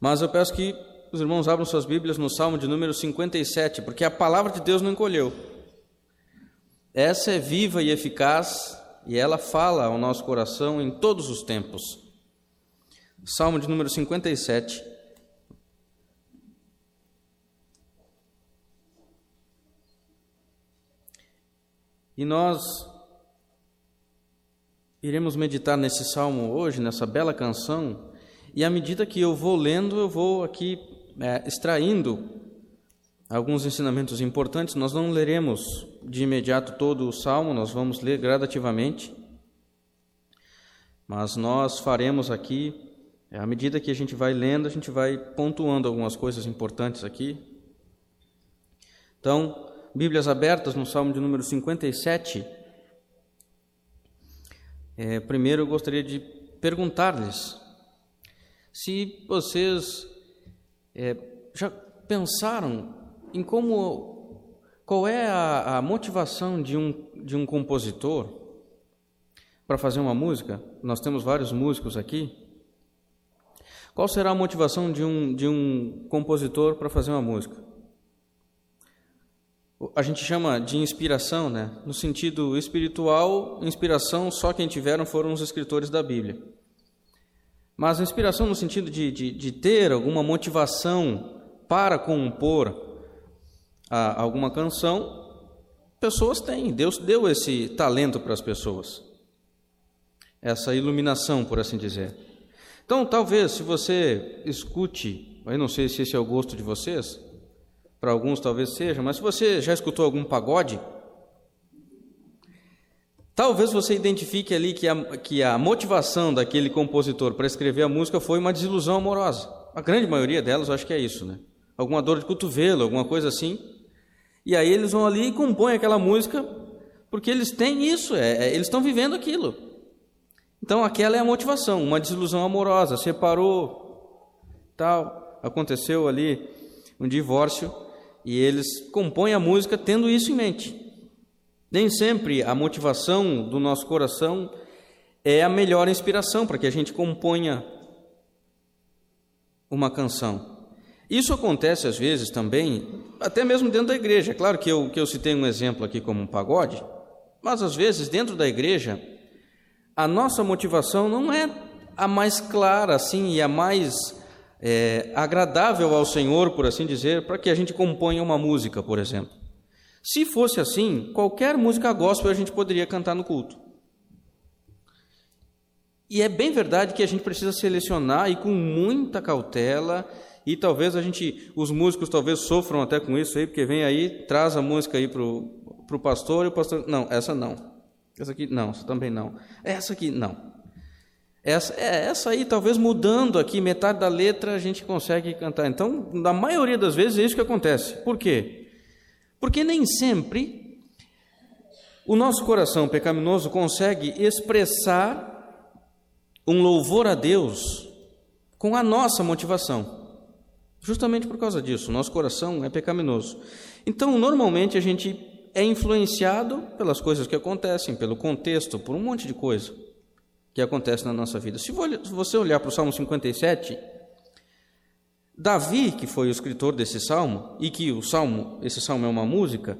Mas eu peço que os irmãos abram suas Bíblias no Salmo de número 57, porque a palavra de Deus não encolheu. Essa é viva e eficaz e ela fala ao nosso coração em todos os tempos. Salmo de número 57. E nós iremos meditar nesse salmo hoje, nessa bela canção, e à medida que eu vou lendo, eu vou aqui é, extraindo alguns ensinamentos importantes. Nós não leremos de imediato todo o salmo, nós vamos ler gradativamente, mas nós faremos aqui, é, à medida que a gente vai lendo, a gente vai pontuando algumas coisas importantes aqui. Então, Bíblias abertas no salmo de número 57. É, primeiro eu gostaria de perguntar-lhes se vocês é, já pensaram em como qual é a, a motivação de um, de um compositor para fazer uma música? Nós temos vários músicos aqui. Qual será a motivação de um, de um compositor para fazer uma música? A gente chama de inspiração, né? No sentido espiritual, inspiração só quem tiveram foram os escritores da Bíblia. Mas inspiração no sentido de, de, de ter alguma motivação para compor a, alguma canção, pessoas têm. Deus deu esse talento para as pessoas, essa iluminação, por assim dizer. Então, talvez, se você escute, eu não sei se esse é o gosto de vocês, para alguns talvez seja, mas se você já escutou algum pagode, Talvez você identifique ali que a, que a motivação daquele compositor para escrever a música foi uma desilusão amorosa. A grande maioria delas, eu acho que é isso, né? Alguma dor de cotovelo, alguma coisa assim. E aí eles vão ali e compõem aquela música porque eles têm isso, é, é, eles estão vivendo aquilo. Então aquela é a motivação, uma desilusão amorosa, separou, tal, aconteceu ali um divórcio e eles compõem a música tendo isso em mente. Nem sempre a motivação do nosso coração é a melhor inspiração para que a gente componha uma canção. Isso acontece às vezes também, até mesmo dentro da igreja. Claro que eu, que eu citei um exemplo aqui como um pagode, mas às vezes dentro da igreja a nossa motivação não é a mais clara assim e a mais é, agradável ao Senhor, por assim dizer, para que a gente componha uma música, por exemplo. Se fosse assim, qualquer música gospel a gente poderia cantar no culto. E é bem verdade que a gente precisa selecionar e com muita cautela, e talvez a gente, os músicos talvez sofram até com isso aí, porque vem aí, traz a música aí para o pastor, e o pastor, não, essa não. Essa aqui, não, essa também não. Essa aqui, não. Essa, é, essa aí, talvez mudando aqui metade da letra, a gente consegue cantar. Então, na maioria das vezes é isso que acontece. Por quê? Porque nem sempre o nosso coração pecaminoso consegue expressar um louvor a Deus com a nossa motivação. Justamente por causa disso, nosso coração é pecaminoso. Então, normalmente a gente é influenciado pelas coisas que acontecem, pelo contexto, por um monte de coisa que acontece na nossa vida. Se você olhar para o Salmo 57, Davi, que foi o escritor desse salmo, e que o salmo, esse salmo é uma música,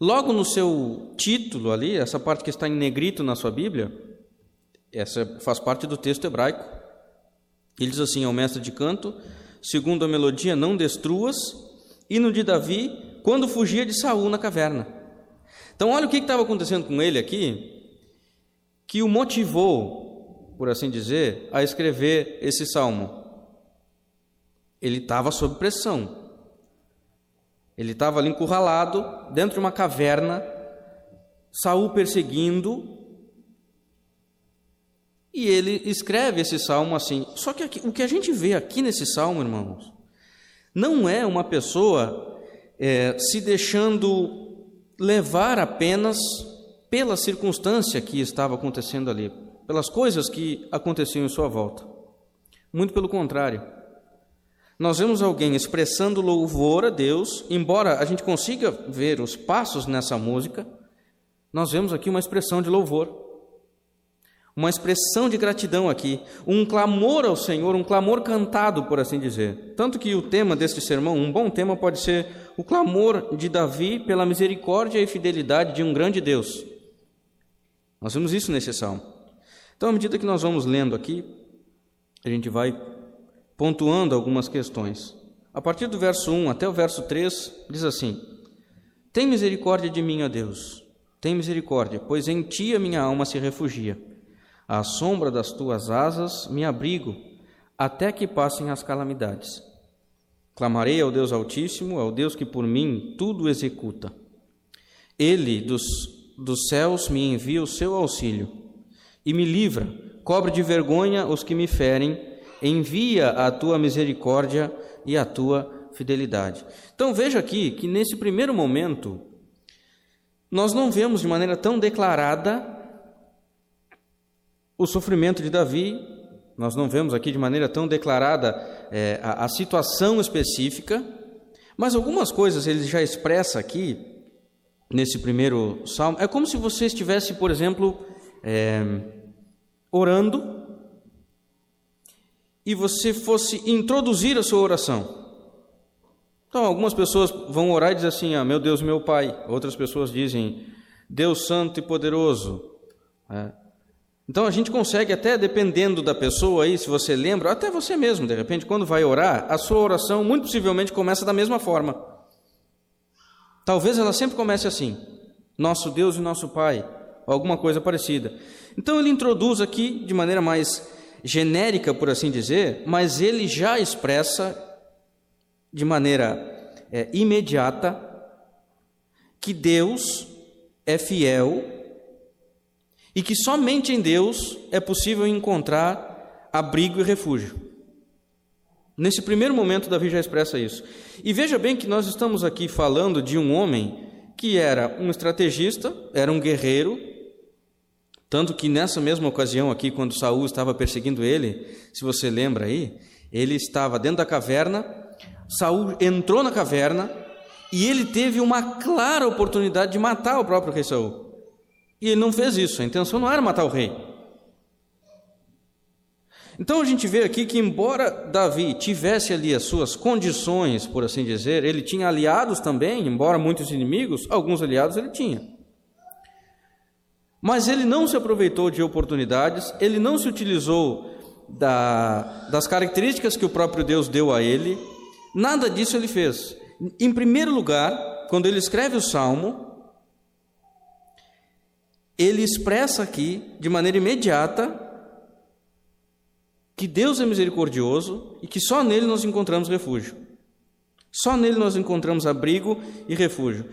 logo no seu título ali, essa parte que está em negrito na sua Bíblia, essa faz parte do texto hebraico. Ele diz assim ao mestre de canto: segundo a melodia, não destruas, hino de Davi, quando fugia de Saul na caverna. Então, olha o que estava acontecendo com ele aqui, que o motivou, por assim dizer, a escrever esse salmo. Ele estava sob pressão. Ele estava ali encurralado, dentro de uma caverna, Saul perseguindo, e ele escreve esse salmo assim. Só que aqui, o que a gente vê aqui nesse salmo, irmãos, não é uma pessoa é, se deixando levar apenas pela circunstância que estava acontecendo ali, pelas coisas que aconteciam em sua volta. Muito pelo contrário nós vemos alguém expressando louvor a Deus, embora a gente consiga ver os passos nessa música, nós vemos aqui uma expressão de louvor. uma expressão de gratidão aqui, um clamor ao Senhor, um clamor cantado, por assim dizer. Tanto que o tema deste sermão, um bom tema, pode ser o clamor de Davi pela misericórdia e fidelidade de um grande Deus. Nós vemos isso nesse salmo. Então, à medida que nós vamos lendo aqui, a gente vai pontuando algumas questões. A partir do verso 1 até o verso 3, diz assim: Tem misericórdia de mim, ó Deus, tem misericórdia, pois em ti a minha alma se refugia. À sombra das tuas asas me abrigo, até que passem as calamidades. Clamarei ao Deus Altíssimo, ao Deus que por mim tudo executa. Ele dos, dos céus me envia o seu auxílio e me livra, cobre de vergonha os que me ferem, envia a tua misericórdia e a tua fidelidade. Então veja aqui que nesse primeiro momento, nós não vemos de maneira tão declarada o sofrimento de Davi, nós não vemos aqui de maneira tão declarada é, a, a, situação específica, mas algumas coisas ele já expressa aqui, nesse primeiro salmo. É como se você estivesse, por exemplo, é, orando e você fosse introduzir a sua oração. Então, algumas pessoas vão orar e dizem assim: ah, meu Deus, meu Pai. Outras pessoas dizem: Deus Santo e Poderoso. É. Então a gente consegue, até dependendo da pessoa aí, se você lembra, até você mesmo, de repente, quando vai orar, a sua oração muito possivelmente começa da mesma forma. Talvez ela sempre comece assim: Nosso Deus e nosso Pai, alguma coisa parecida. Então ele introduz aqui de maneira mais genérica, por assim dizer, mas ele já expressa de maneira é, imediata que Deus é fiel e que somente em Deus é possível encontrar abrigo e refúgio. Nesse primeiro momento, Davi já expressa isso. E veja bem que nós estamos aqui falando de um homem que era um estrategista, era um guerreiro, tanto que nessa mesma ocasião aqui, quando Saul estava perseguindo ele, se você lembra aí, ele estava dentro da caverna, Saul entrou na caverna e ele teve uma clara oportunidade de matar o próprio rei Saul. E ele não fez isso, a intenção não era matar o rei. Então a gente vê aqui que, embora Davi tivesse ali as suas condições, por assim dizer, ele tinha aliados também, embora muitos inimigos, alguns aliados ele tinha. Mas ele não se aproveitou de oportunidades, ele não se utilizou da, das características que o próprio Deus deu a ele, nada disso ele fez. Em primeiro lugar, quando ele escreve o salmo, ele expressa aqui, de maneira imediata, que Deus é misericordioso e que só nele nós encontramos refúgio. Só nele nós encontramos abrigo e refúgio.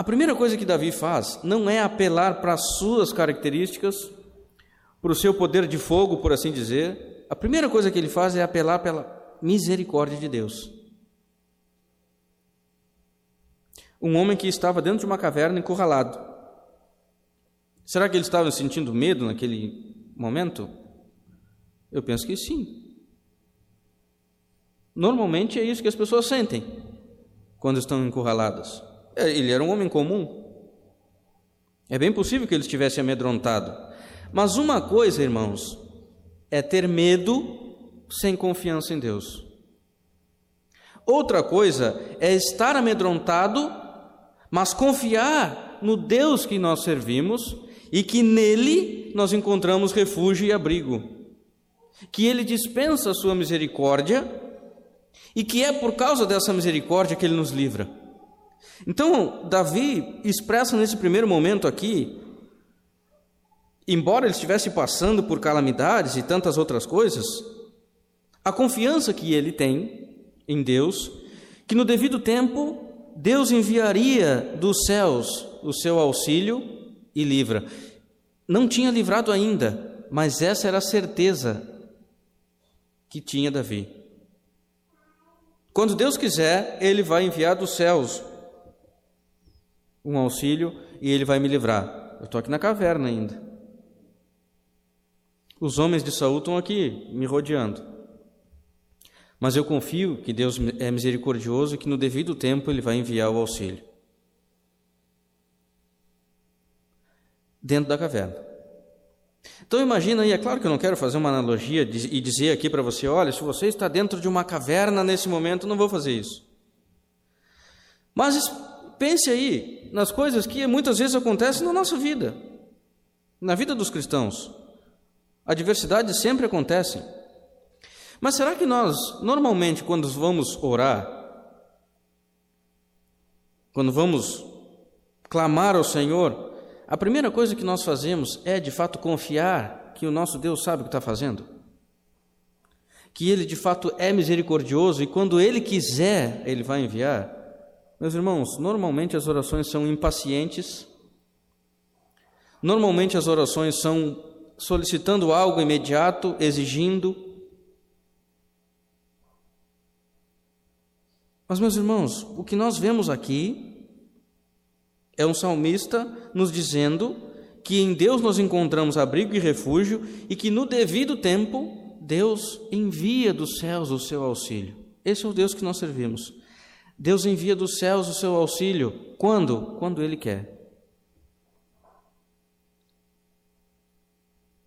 A primeira coisa que Davi faz não é apelar para as suas características, para o seu poder de fogo, por assim dizer. A primeira coisa que ele faz é apelar pela misericórdia de Deus. Um homem que estava dentro de uma caverna encurralado. Será que ele estava sentindo medo naquele momento? Eu penso que sim. Normalmente é isso que as pessoas sentem quando estão encurraladas. É, ele era um homem comum. É bem possível que ele estivesse amedrontado. Mas uma coisa, irmãos, é ter medo sem confiança em Deus. Outra coisa é estar amedrontado, mas confiar no Deus que nós servimos e que nele nós encontramos refúgio e abrigo, que ele dispensa a sua misericórdia e que é por causa dessa misericórdia que ele nos livra. Então, Davi expressa nesse primeiro momento aqui, embora ele estivesse passando por calamidades e tantas outras coisas, a confiança que ele tem em Deus, que no devido tempo Deus enviaria dos céus o seu auxílio e livra. Não tinha livrado ainda, mas essa era a certeza que tinha Davi. Quando Deus quiser, Ele vai enviar dos céus um auxílio e Ele vai me livrar. Eu estou aqui na caverna ainda. Os homens de Saul estão aqui me rodeando. Mas eu confio que Deus é misericordioso e que no devido tempo Ele vai enviar o auxílio. dentro da caverna. Então imagina aí, é claro que eu não quero fazer uma analogia e dizer aqui para você, olha, se você está dentro de uma caverna nesse momento, não vou fazer isso. Mas pense aí nas coisas que muitas vezes acontecem na nossa vida, na vida dos cristãos. Adversidades sempre acontecem. Mas será que nós, normalmente, quando vamos orar, quando vamos clamar ao Senhor, a primeira coisa que nós fazemos é de fato confiar que o nosso Deus sabe o que está fazendo? Que Ele de fato é misericordioso e quando Ele quiser, Ele vai enviar? Meus irmãos, normalmente as orações são impacientes, normalmente as orações são solicitando algo imediato, exigindo. Mas, meus irmãos, o que nós vemos aqui é um salmista nos dizendo que em Deus nós encontramos abrigo e refúgio e que no devido tempo Deus envia dos céus o seu auxílio. Esse é o Deus que nós servimos. Deus envia dos céus o seu auxílio. Quando? Quando Ele quer.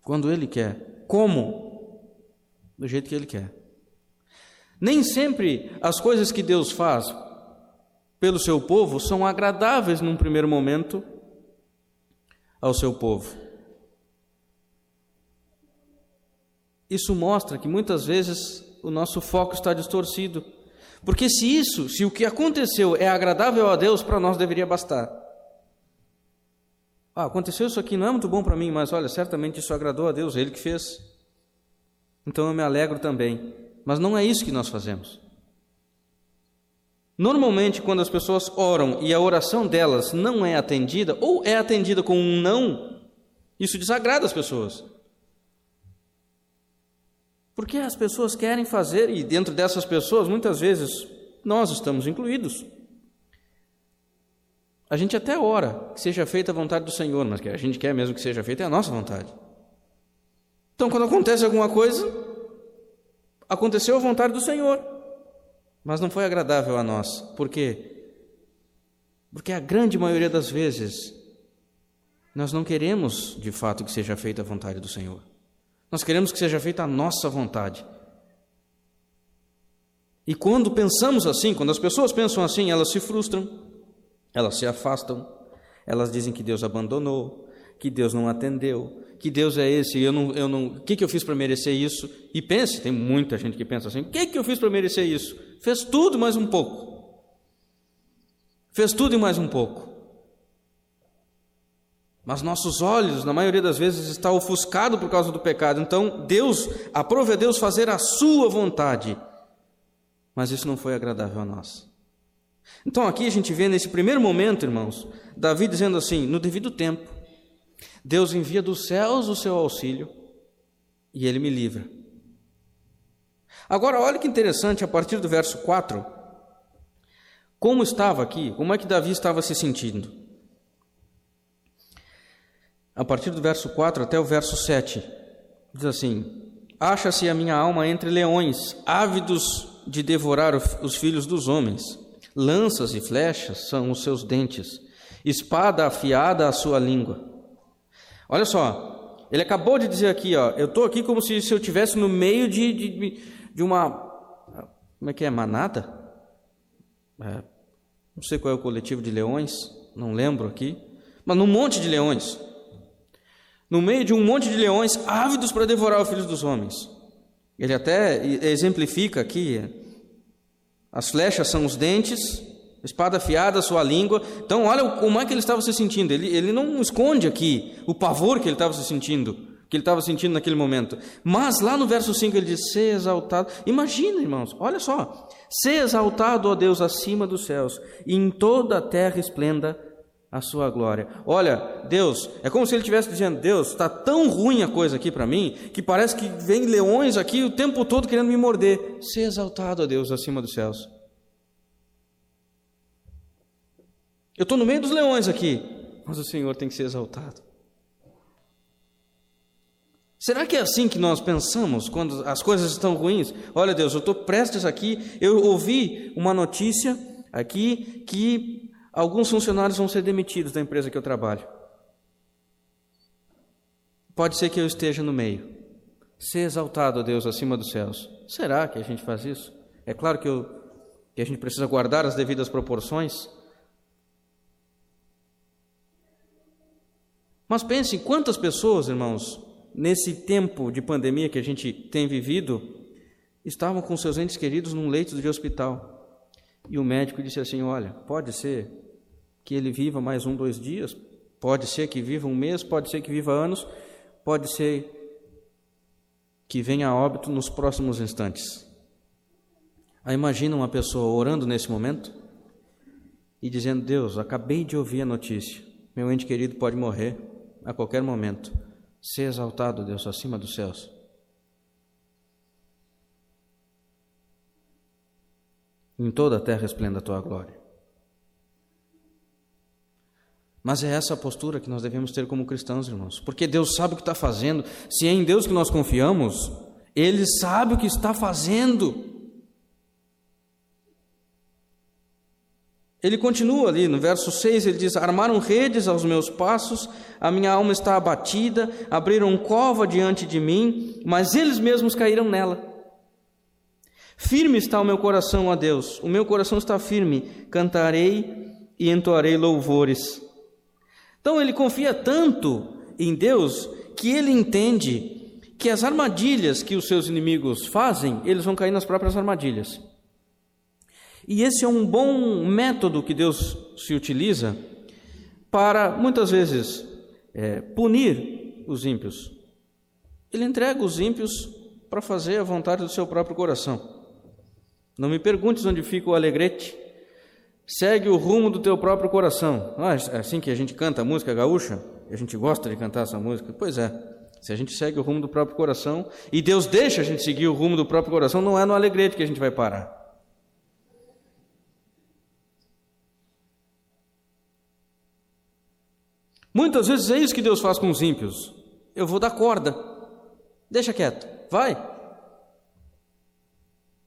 Quando Ele quer. Como? Do jeito que Ele quer. Nem sempre as coisas que Deus faz pelo seu povo são agradáveis num primeiro momento ao seu povo. Isso mostra que muitas vezes o nosso foco está distorcido. Porque se isso, se o que aconteceu é agradável a Deus, para nós deveria bastar. Ah, aconteceu isso aqui, não é muito bom para mim, mas olha, certamente isso agradou a Deus, Ele que fez. Então eu me alegro também. Mas não é isso que nós fazemos. Normalmente, quando as pessoas oram e a oração delas não é atendida, ou é atendida com um não, isso desagrada as pessoas. Porque as pessoas querem fazer, e dentro dessas pessoas, muitas vezes, nós estamos incluídos. A gente até ora que seja feita a vontade do Senhor, mas que a gente quer mesmo que seja feita é a nossa vontade. Então, quando acontece alguma coisa, aconteceu a vontade do Senhor mas não foi agradável a nós. Por quê? Porque a grande maioria das vezes nós não queremos de fato que seja feita a vontade do Senhor. Nós queremos que seja feita a nossa vontade. E quando pensamos assim, quando as pessoas pensam assim, elas se frustram, elas se afastam, elas dizem que Deus abandonou, que Deus não atendeu, que Deus é esse, eu não, eu não, o que, que eu fiz para merecer isso? E pense, tem muita gente que pensa assim, o que, que eu fiz para merecer isso? Fez tudo mais um pouco. Fez tudo e mais um pouco. Mas nossos olhos, na maioria das vezes, está ofuscado por causa do pecado. Então, Deus, aprove a Deus fazer a sua vontade. Mas isso não foi agradável a nós. Então, aqui a gente vê nesse primeiro momento, irmãos, Davi dizendo assim: no devido tempo, Deus envia dos céus o seu auxílio e ele me livra. Agora, olha que interessante, a partir do verso 4, como estava aqui, como é que Davi estava se sentindo? A partir do verso 4 até o verso 7, diz assim: Acha-se a minha alma entre leões, ávidos de devorar os filhos dos homens. Lanças e flechas são os seus dentes, espada afiada a sua língua. Olha só, ele acabou de dizer aqui, ó, eu estou aqui como se, se eu estivesse no meio de, de, de uma. Como é que é? Manada? É, não sei qual é o coletivo de leões, não lembro aqui, mas num monte de leões. No meio de um monte de leões ávidos para devorar os filhos dos homens. Ele até exemplifica aqui: as flechas são os dentes, espada afiada, sua língua. Então, olha como é que ele estava se sentindo. Ele, ele não esconde aqui o pavor que ele estava se sentindo que ele estava sentindo naquele momento. Mas lá no verso 5 ele diz: Ser exaltado. Imagina, irmãos, olha só. Ser exaltado, ó Deus, acima dos céus, e em toda a terra esplenda a sua glória. Olha, Deus, é como se ele estivesse dizendo: Deus, está tão ruim a coisa aqui para mim, que parece que vem leões aqui o tempo todo querendo me morder. Ser exaltado, ó Deus, acima dos céus. Eu estou no meio dos leões aqui, mas o Senhor tem que ser exaltado. Será que é assim que nós pensamos quando as coisas estão ruins? Olha, Deus, eu estou prestes aqui. Eu ouvi uma notícia aqui que alguns funcionários vão ser demitidos da empresa que eu trabalho. Pode ser que eu esteja no meio. Ser exaltado, Deus, acima dos céus. Será que a gente faz isso? É claro que, eu, que a gente precisa guardar as devidas proporções. Mas pense quantas pessoas, irmãos, nesse tempo de pandemia que a gente tem vivido, estavam com seus entes queridos num leito de hospital. E o médico disse assim: Olha, pode ser que ele viva mais um, dois dias, pode ser que viva um mês, pode ser que viva anos, pode ser que venha a óbito nos próximos instantes. Aí imagina uma pessoa orando nesse momento e dizendo: Deus, acabei de ouvir a notícia, meu ente querido pode morrer a qualquer momento. Ser exaltado, Deus, acima dos céus. Em toda a terra esplenda a tua glória. Mas é essa a postura que nós devemos ter como cristãos, irmãos, porque Deus sabe o que está fazendo. Se é em Deus que nós confiamos, Ele sabe o que está fazendo. Ele continua ali no verso 6, ele diz: Armaram redes aos meus passos, a minha alma está abatida, abriram cova diante de mim, mas eles mesmos caíram nela. Firme está o meu coração a Deus, o meu coração está firme, cantarei e entoarei louvores. Então ele confia tanto em Deus que ele entende que as armadilhas que os seus inimigos fazem, eles vão cair nas próprias armadilhas. E esse é um bom método que Deus se utiliza para, muitas vezes, é, punir os ímpios. Ele entrega os ímpios para fazer a vontade do seu próprio coração. Não me perguntes onde fica o alegrete. Segue o rumo do teu próprio coração. Ah, é assim que a gente canta a música gaúcha? A gente gosta de cantar essa música? Pois é. Se a gente segue o rumo do próprio coração e Deus deixa a gente seguir o rumo do próprio coração, não é no alegrete que a gente vai parar. Muitas vezes é isso que Deus faz com os ímpios. Eu vou dar corda. Deixa quieto. Vai.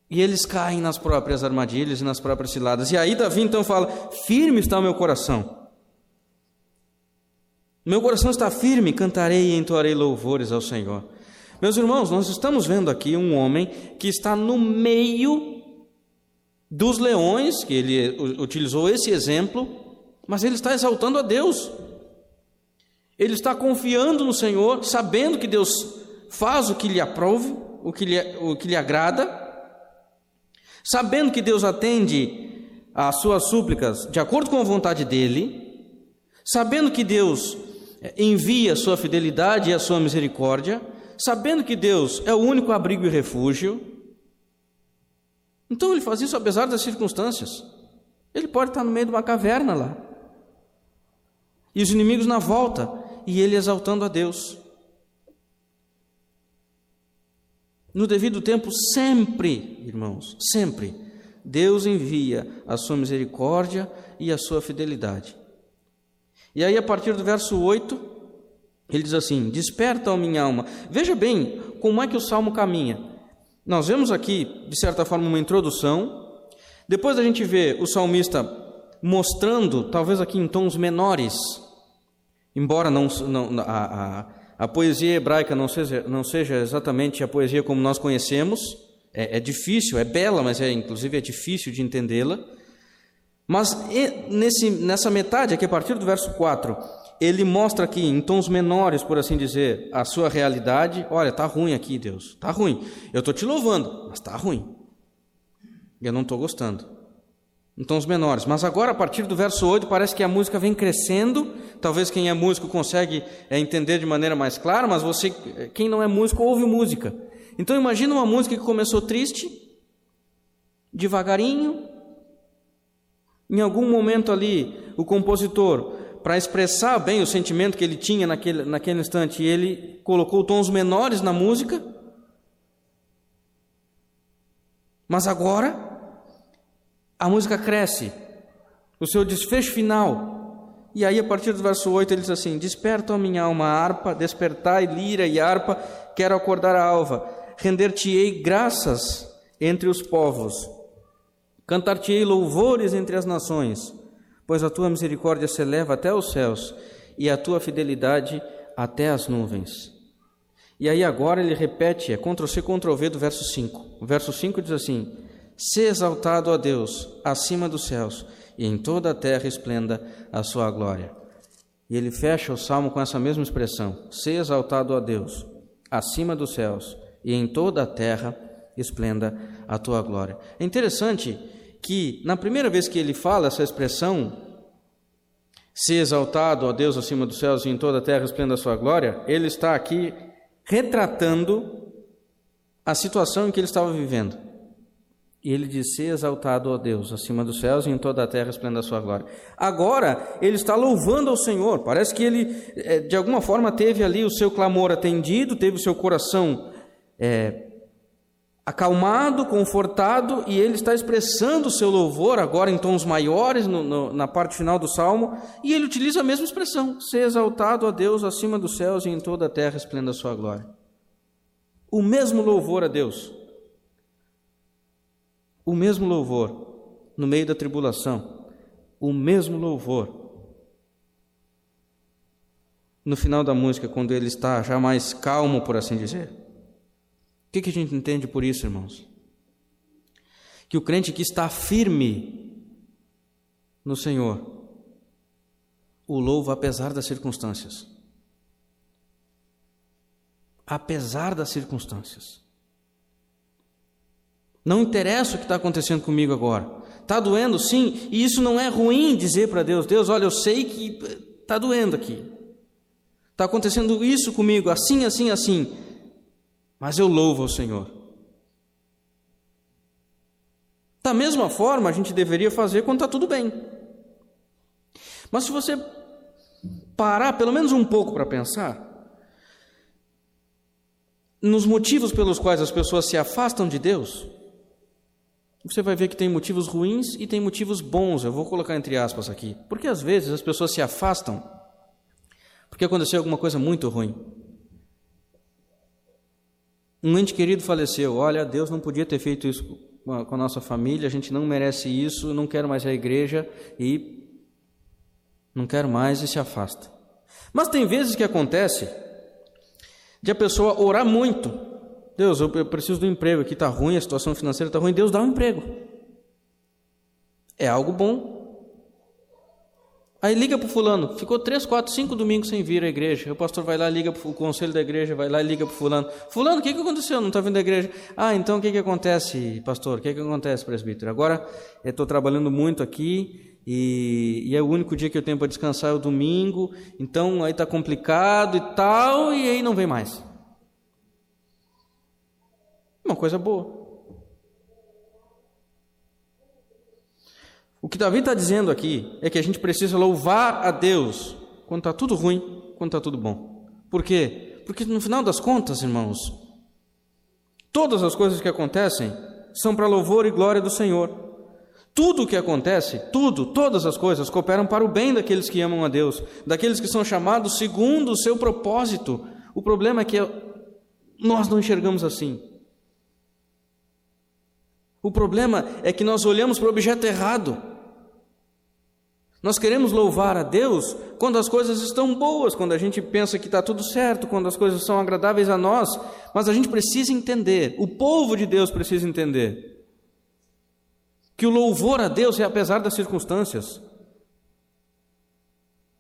E eles caem nas próprias armadilhas e nas próprias ciladas. E aí Davi então fala: Firme está o meu coração. Meu coração está firme, cantarei e entoarei louvores ao Senhor. Meus irmãos, nós estamos vendo aqui um homem que está no meio dos leões, que ele utilizou esse exemplo, mas ele está exaltando a Deus. Ele está confiando no Senhor, sabendo que Deus faz o que lhe aprove, o que lhe, o que lhe agrada, sabendo que Deus atende às suas súplicas de acordo com a vontade dele, sabendo que Deus eh, envia a sua fidelidade e a sua misericórdia, sabendo que Deus é o único abrigo e refúgio. Então ele faz isso apesar das circunstâncias. Ele pode estar no meio de uma caverna lá. E os inimigos na volta, e ele exaltando a Deus. No devido tempo, sempre, irmãos, sempre, Deus envia a sua misericórdia e a sua fidelidade. E aí, a partir do verso 8, ele diz assim: Desperta, ó minha alma. Veja bem como é que o salmo caminha. Nós vemos aqui, de certa forma, uma introdução. Depois a gente vê o salmista mostrando, talvez aqui em tons menores, embora não, não a, a a poesia hebraica não seja, não seja exatamente a poesia como nós conhecemos, é, é difícil, é bela, mas é inclusive é difícil de entendê-la. Mas nesse, nessa metade, aqui a partir do verso 4, ele mostra aqui em tons menores, por assim dizer, a sua realidade. Olha, está ruim aqui, Deus, está ruim. Eu estou te louvando, mas está ruim. Eu não estou gostando em tons menores. Mas agora, a partir do verso 8, parece que a música vem crescendo. Talvez quem é músico consegue é, entender de maneira mais clara, mas você, quem não é músico, ouve música. Então imagina uma música que começou triste, devagarinho. Em algum momento ali, o compositor, para expressar bem o sentimento que ele tinha naquele, naquele instante, ele colocou tons menores na música. Mas agora, a música cresce, o seu desfecho final. E aí, a partir do verso 8, ele diz assim: Desperta, a minha alma, harpa, despertai, lira e harpa, quero acordar a alva, render-te-ei graças entre os povos, cantar-te-ei louvores entre as nações, pois a tua misericórdia se eleva até os céus e a tua fidelidade até as nuvens. E aí agora ele repete, é Ctrl-C, Ctrl-V do verso 5. O verso 5 diz assim: Se exaltado a Deus acima dos céus, e em toda a terra esplenda a sua glória. E ele fecha o salmo com essa mesma expressão: Se exaltado a Deus acima dos céus, e em toda a terra esplenda a tua glória. É interessante que, na primeira vez que ele fala essa expressão, se exaltado a Deus acima dos céus e em toda a terra esplenda a sua glória, ele está aqui retratando a situação em que ele estava vivendo. E ele diz: Ser exaltado a Deus acima dos céus e em toda a terra esplenda a sua glória. Agora, ele está louvando ao Senhor. Parece que ele, eh, de alguma forma, teve ali o seu clamor atendido, teve o seu coração é, acalmado, confortado, e ele está expressando o seu louvor agora em tons maiores no, no, na parte final do salmo, e ele utiliza a mesma expressão: ser exaltado a Deus acima dos céus e em toda a terra esplenda a sua glória. O mesmo louvor a Deus, o mesmo louvor no meio da tribulação, o mesmo louvor no final da música, quando ele está já mais calmo, por assim dizer. O que, que a gente entende por isso, irmãos? Que o crente que está firme no Senhor o louva apesar das circunstâncias. Apesar das circunstâncias. Não interessa o que está acontecendo comigo agora. Está doendo, sim, e isso não é ruim dizer para Deus: Deus, olha, eu sei que está doendo aqui. Está acontecendo isso comigo, assim, assim, assim mas eu louvo ao Senhor. Da mesma forma, a gente deveria fazer quando está tudo bem. Mas se você parar pelo menos um pouco para pensar, nos motivos pelos quais as pessoas se afastam de Deus, você vai ver que tem motivos ruins e tem motivos bons. Eu vou colocar entre aspas aqui. Porque às vezes as pessoas se afastam porque aconteceu alguma coisa muito ruim. Um ente querido faleceu. Olha, Deus não podia ter feito isso com a nossa família, a gente não merece isso, não quero mais a igreja e não quero mais e se afasta. Mas tem vezes que acontece de a pessoa orar muito. Deus, eu preciso do emprego, aqui está ruim, a situação financeira está ruim. Deus dá um emprego. É algo bom. Aí liga para fulano, ficou três, quatro, cinco domingos sem vir à igreja. O pastor vai lá, liga para o conselho da igreja, vai lá e liga para fulano. Fulano, o que, que aconteceu? Não está vindo à igreja? Ah, então o que, que acontece, pastor? O que, que acontece, presbítero? Agora eu estou trabalhando muito aqui e, e, é o único dia que eu tenho para descansar é o domingo. Então aí está complicado e tal, e aí não vem mais. Uma coisa boa. O que Davi está dizendo aqui é que a gente precisa louvar a Deus quando está tudo ruim, quando está tudo bom. Por quê? Porque no final das contas, irmãos, todas as coisas que acontecem são para louvor e glória do Senhor. Tudo o que acontece, tudo, todas as coisas cooperam para o bem daqueles que amam a Deus, daqueles que são chamados segundo o seu propósito. O problema é que nós não enxergamos assim. O problema é que nós olhamos para o objeto errado. Nós queremos louvar a Deus quando as coisas estão boas, quando a gente pensa que está tudo certo, quando as coisas são agradáveis a nós, mas a gente precisa entender, o povo de Deus precisa entender, que o louvor a Deus é apesar das circunstâncias,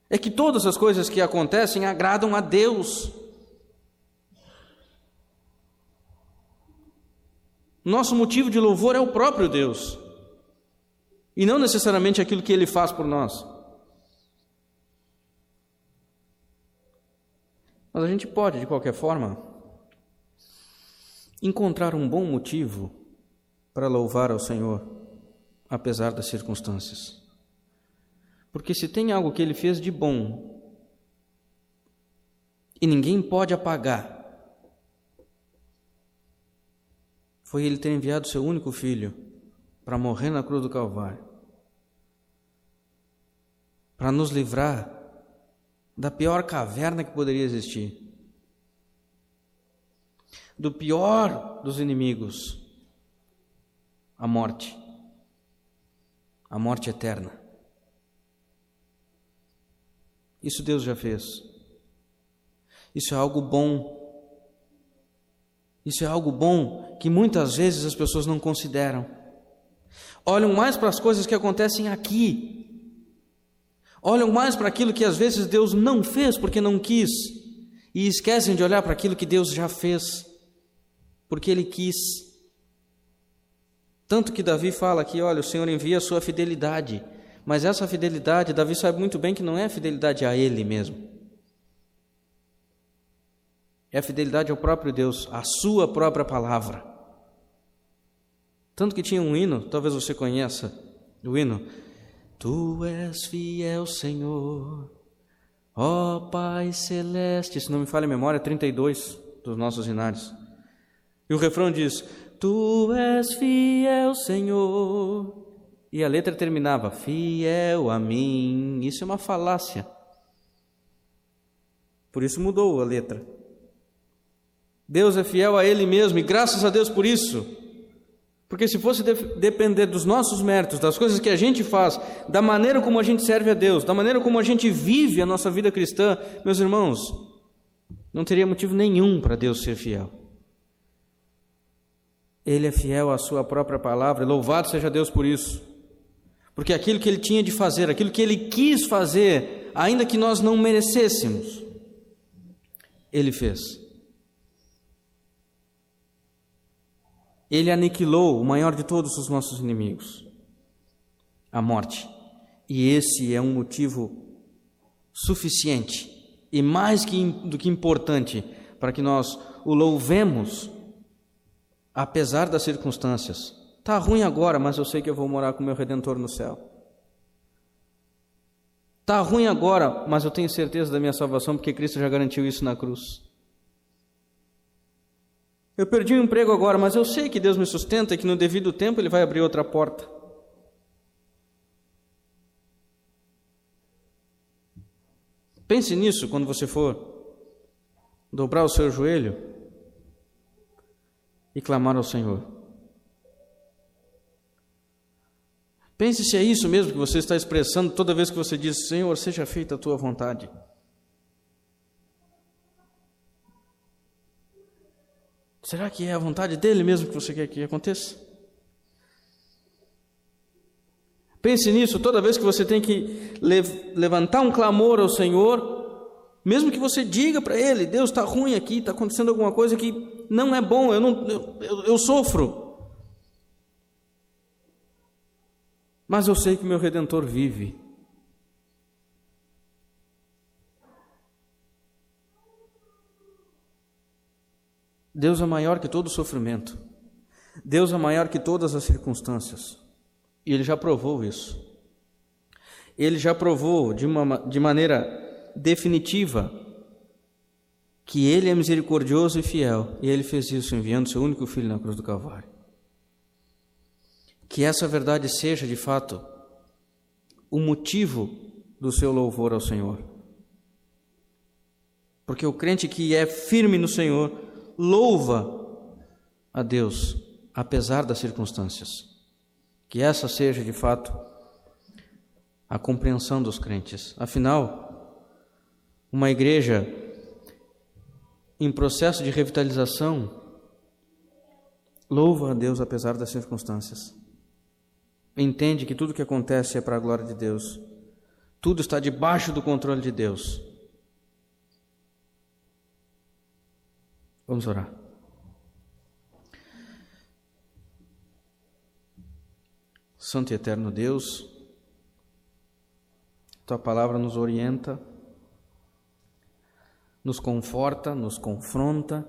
é que todas as coisas que acontecem agradam a Deus. Nosso motivo de louvor é o próprio Deus, e não necessariamente aquilo que Ele faz por nós. Mas a gente pode, de qualquer forma, encontrar um bom motivo para louvar ao Senhor, apesar das circunstâncias. Porque se tem algo que Ele fez de bom e ninguém pode apagar, foi ele ter enviado seu único filho para morrer na cruz do Calvário, para nos livrar da pior caverna que poderia existir, do pior dos inimigos, a morte, a morte eterna. Isso Deus já fez. Isso é algo bom Isso é algo bom que muitas vezes as pessoas não consideram. Olham mais para as coisas que acontecem aqui. Olham mais para aquilo que às vezes Deus não fez porque não quis. E esquecem de olhar para aquilo que Deus já fez porque Ele quis. Tanto que Davi fala aqui: olha, o Senhor envia a sua fidelidade. Mas essa fidelidade, Davi sabe muito bem que não é fidelidade a Ele mesmo. É a fidelidade ao próprio Deus, à Sua própria palavra. Tanto que tinha um hino, talvez você conheça o hino. Tu és fiel, Senhor, ó Pai Celeste. Se não me falha a memória, 32 dos nossos hinários. E o refrão diz: Tu és fiel, Senhor. E a letra terminava: Fiel a mim. Isso é uma falácia. Por isso mudou a letra. Deus é fiel a Ele mesmo e graças a Deus por isso. Porque se fosse de depender dos nossos méritos, das coisas que a gente faz, da maneira como a gente serve a Deus, da maneira como a gente vive a nossa vida cristã, meus irmãos, não teria motivo nenhum para Deus ser fiel. Ele é fiel à sua própria palavra, louvado seja Deus por isso. Porque aquilo que ele tinha de fazer, aquilo que ele quis fazer, ainda que nós não merecêssemos, ele fez. Ele aniquilou o maior de todos os nossos inimigos, a morte. E esse é um motivo suficiente e mais do que importante para que nós o louvemos apesar das circunstâncias. Tá ruim agora, mas eu sei que eu vou morar com meu redentor no céu. Tá ruim agora, mas eu tenho certeza da minha salvação porque Cristo já garantiu isso na cruz. Eu perdi o emprego agora, mas eu sei que Deus me sustenta e que no devido tempo Ele vai abrir outra porta. Pense nisso quando você for dobrar o seu joelho e clamar ao Senhor. Pense se é isso mesmo que você está expressando toda vez que você diz: Senhor, seja feita a tua vontade. Será que é a vontade dele mesmo que você quer que aconteça? Pense nisso toda vez que você tem que levantar um clamor ao Senhor, mesmo que você diga para ele, Deus está ruim aqui, está acontecendo alguma coisa que não é bom, eu, não, eu, eu, eu sofro. Mas eu sei que meu redentor vive. Deus é maior que todo sofrimento. Deus é maior que todas as circunstâncias. E Ele já provou isso. Ele já provou de, uma, de maneira definitiva que Ele é misericordioso e fiel, e Ele fez isso enviando Seu único Filho na cruz do Calvário. Que essa verdade seja, de fato, o motivo do seu louvor ao Senhor. Porque o crente que é firme no Senhor louva a Deus, apesar das circunstâncias. Que essa seja, de fato, a compreensão dos crentes. Afinal, uma igreja em processo de revitalização louva a Deus apesar das circunstâncias. Entende que tudo que acontece é para a glória de Deus. Tudo está debaixo do controle de Deus. Vamos orar. Santo e eterno Deus, tua palavra nos orienta nos conforta, nos confronta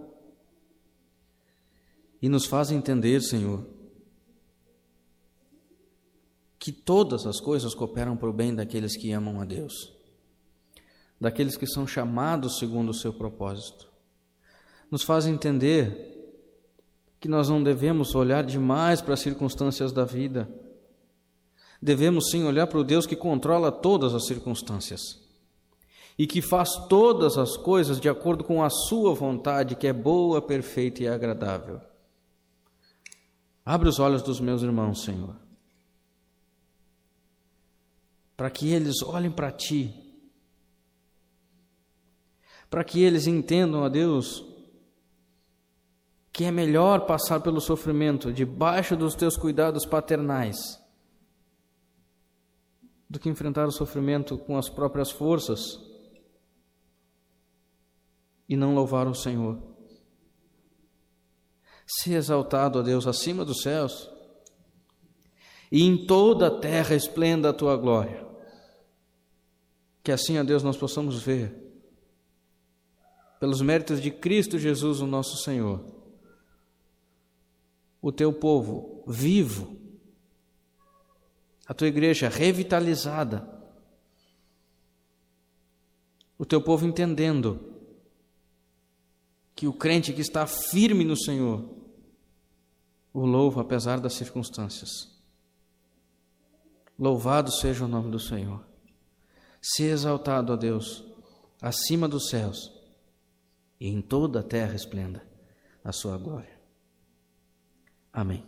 e nos faz entender, Senhor, que todas as coisas cooperam para o bem daqueles que amam a Deus, daqueles que são chamados segundo o seu propósito. Nos faz entender que nós não devemos olhar demais para as circunstâncias da vida. Devemos sim olhar para o Deus que controla todas as circunstâncias e que faz todas as coisas de acordo com a Sua vontade, que é boa, perfeita e agradável. Abre os olhos dos meus irmãos, Senhor, para que eles olhem para Ti, para que eles entendam, a Deus, que é melhor passar pelo sofrimento debaixo dos teus cuidados paternais do que enfrentar o sofrimento com as próprias forças e não louvar o Senhor. Se exaltado, ó Deus, acima dos céus, e em toda a terra esplenda a tua glória. Que assim, ó Deus, nós possamos ver, pelos méritos de Cristo Jesus, o nosso Senhor, o teu povo vivo, a tua igreja revitalizada, o teu povo entendendo que o crente que está firme no Senhor o louva apesar das circunstâncias. Louvado seja o nome do Senhor. Se exaltado, ó Deus, acima dos céus e em toda a terra esplenda a sua glória. Amém.